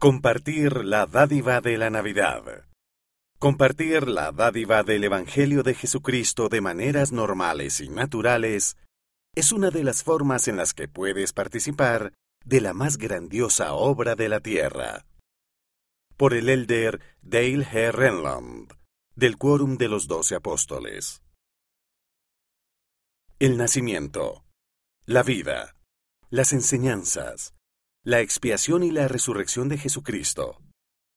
Compartir la dádiva de la Navidad. Compartir la dádiva del Evangelio de Jesucristo de maneras normales y naturales es una de las formas en las que puedes participar de la más grandiosa obra de la tierra. Por el elder Dale G. Renland, del Quórum de los Doce Apóstoles. El nacimiento, la vida, las enseñanzas, la expiación y la resurrección de Jesucristo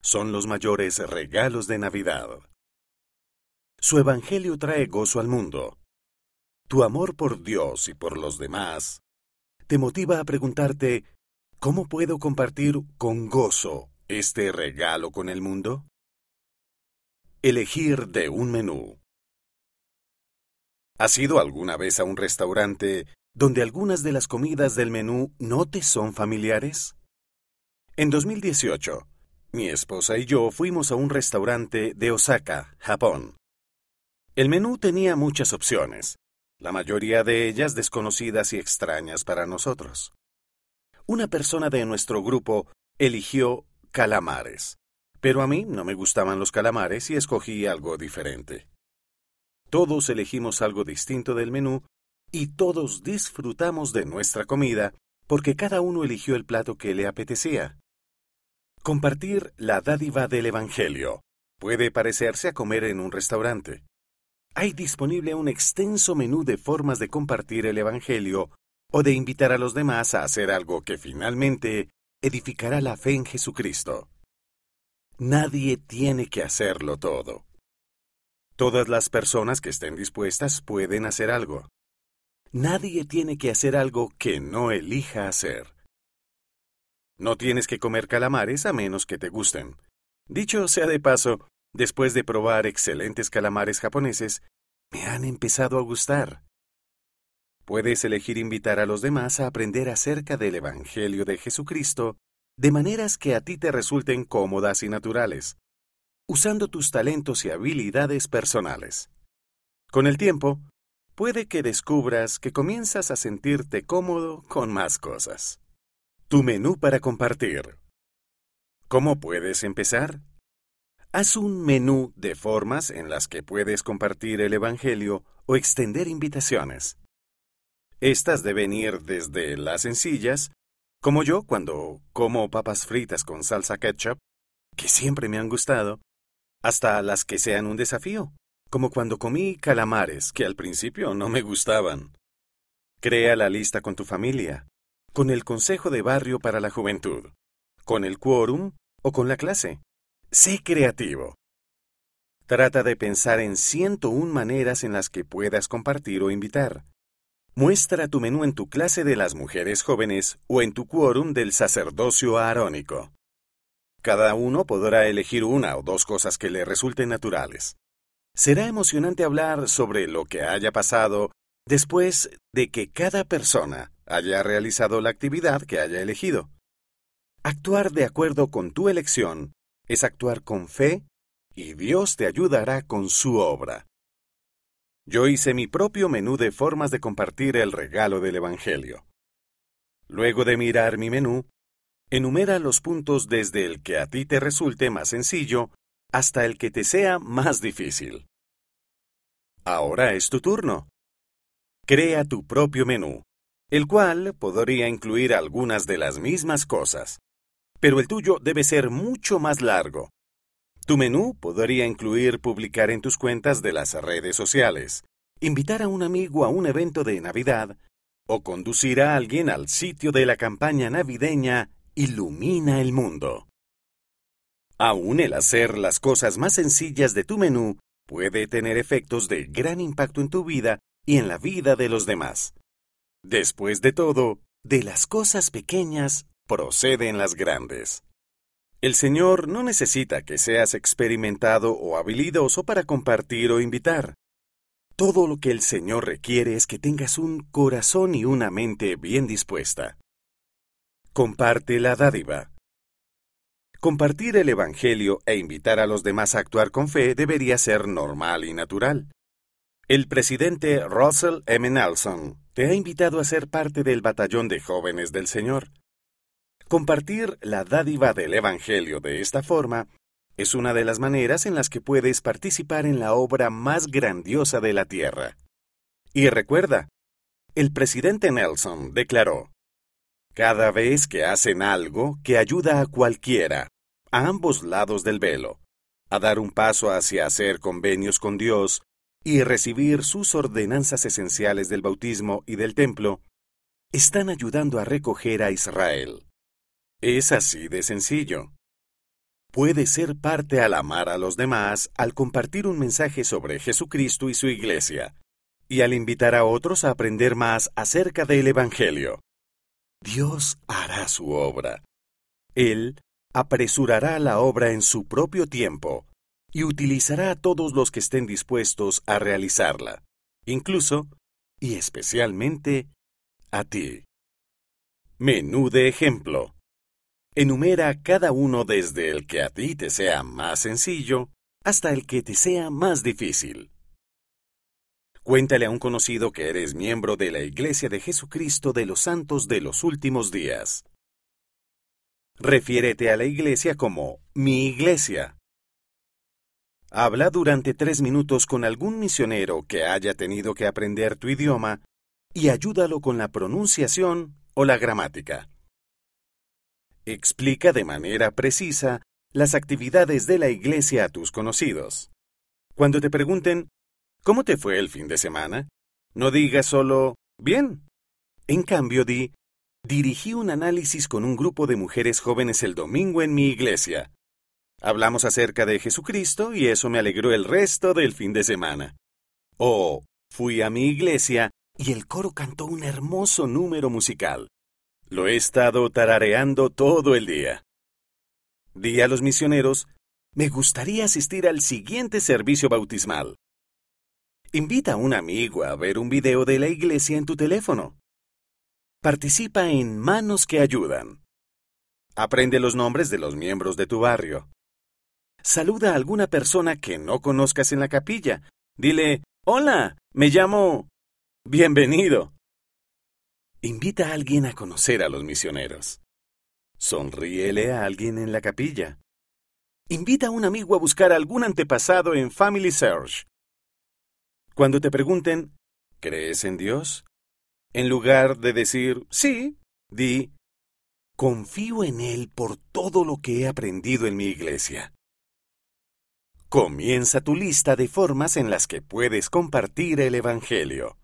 son los mayores regalos de Navidad. Su Evangelio trae gozo al mundo. Tu amor por Dios y por los demás te motiva a preguntarte, ¿cómo puedo compartir con gozo este regalo con el mundo? Elegir de un menú. ¿Has ido alguna vez a un restaurante donde algunas de las comidas del menú no te son familiares? En 2018, mi esposa y yo fuimos a un restaurante de Osaka, Japón. El menú tenía muchas opciones, la mayoría de ellas desconocidas y extrañas para nosotros. Una persona de nuestro grupo eligió calamares, pero a mí no me gustaban los calamares y escogí algo diferente. Todos elegimos algo distinto del menú y todos disfrutamos de nuestra comida porque cada uno eligió el plato que le apetecía. Compartir la dádiva del Evangelio puede parecerse a comer en un restaurante. Hay disponible un extenso menú de formas de compartir el Evangelio o de invitar a los demás a hacer algo que finalmente edificará la fe en Jesucristo. Nadie tiene que hacerlo todo. Todas las personas que estén dispuestas pueden hacer algo. Nadie tiene que hacer algo que no elija hacer. No tienes que comer calamares a menos que te gusten. Dicho sea de paso, después de probar excelentes calamares japoneses, me han empezado a gustar. Puedes elegir invitar a los demás a aprender acerca del Evangelio de Jesucristo de maneras que a ti te resulten cómodas y naturales, usando tus talentos y habilidades personales. Con el tiempo, puede que descubras que comienzas a sentirte cómodo con más cosas. Tu menú para compartir. ¿Cómo puedes empezar? Haz un menú de formas en las que puedes compartir el Evangelio o extender invitaciones. Estas deben ir desde las sencillas, como yo cuando como papas fritas con salsa ketchup, que siempre me han gustado, hasta las que sean un desafío, como cuando comí calamares que al principio no me gustaban. Crea la lista con tu familia, con el Consejo de Barrio para la Juventud, con el quórum o con la clase. Sé creativo. Trata de pensar en 101 maneras en las que puedas compartir o invitar. Muestra tu menú en tu clase de las mujeres jóvenes o en tu quórum del sacerdocio arónico. Cada uno podrá elegir una o dos cosas que le resulten naturales. Será emocionante hablar sobre lo que haya pasado después de que cada persona haya realizado la actividad que haya elegido. Actuar de acuerdo con tu elección es actuar con fe y Dios te ayudará con su obra. Yo hice mi propio menú de formas de compartir el regalo del Evangelio. Luego de mirar mi menú, enumera los puntos desde el que a ti te resulte más sencillo hasta el que te sea más difícil. Ahora es tu turno. Crea tu propio menú, el cual podría incluir algunas de las mismas cosas, pero el tuyo debe ser mucho más largo. Tu menú podría incluir publicar en tus cuentas de las redes sociales, invitar a un amigo a un evento de Navidad o conducir a alguien al sitio de la campaña navideña Ilumina el Mundo. Aún el hacer las cosas más sencillas de tu menú puede tener efectos de gran impacto en tu vida y en la vida de los demás. Después de todo, de las cosas pequeñas proceden las grandes. El Señor no necesita que seas experimentado o habilidoso para compartir o invitar. Todo lo que el Señor requiere es que tengas un corazón y una mente bien dispuesta. Comparte la dádiva. Compartir el Evangelio e invitar a los demás a actuar con fe debería ser normal y natural. El presidente Russell M. Nelson te ha invitado a ser parte del batallón de jóvenes del Señor. Compartir la dádiva del Evangelio de esta forma es una de las maneras en las que puedes participar en la obra más grandiosa de la tierra. Y recuerda, el presidente Nelson declaró, Cada vez que hacen algo que ayuda a cualquiera, a ambos lados del velo, a dar un paso hacia hacer convenios con Dios y recibir sus ordenanzas esenciales del bautismo y del templo, están ayudando a recoger a Israel. Es así de sencillo. Puede ser parte al amar a los demás, al compartir un mensaje sobre Jesucristo y su iglesia, y al invitar a otros a aprender más acerca del Evangelio. Dios hará su obra. Él apresurará la obra en su propio tiempo y utilizará a todos los que estén dispuestos a realizarla, incluso y especialmente a ti. Menú de ejemplo. Enumera cada uno desde el que a ti te sea más sencillo hasta el que te sea más difícil. Cuéntale a un conocido que eres miembro de la Iglesia de Jesucristo de los Santos de los Últimos Días. Refiérete a la iglesia como mi iglesia. Habla durante tres minutos con algún misionero que haya tenido que aprender tu idioma y ayúdalo con la pronunciación o la gramática. Explica de manera precisa las actividades de la iglesia a tus conocidos. Cuando te pregunten, ¿cómo te fue el fin de semana? No digas solo, bien. En cambio, di, dirigí un análisis con un grupo de mujeres jóvenes el domingo en mi iglesia. Hablamos acerca de Jesucristo y eso me alegró el resto del fin de semana. O fui a mi iglesia y el coro cantó un hermoso número musical. Lo he estado tarareando todo el día. Di a los misioneros, me gustaría asistir al siguiente servicio bautismal. Invita a un amigo a ver un video de la iglesia en tu teléfono. Participa en Manos que Ayudan. Aprende los nombres de los miembros de tu barrio. Saluda a alguna persona que no conozcas en la capilla. Dile, Hola, me llamo... Bienvenido. Invita a alguien a conocer a los misioneros. Sonríele a alguien en la capilla. Invita a un amigo a buscar algún antepasado en Family Search. Cuando te pregunten, ¿crees en Dios? En lugar de decir sí, di, confío en Él por todo lo que he aprendido en mi iglesia. Comienza tu lista de formas en las que puedes compartir el Evangelio.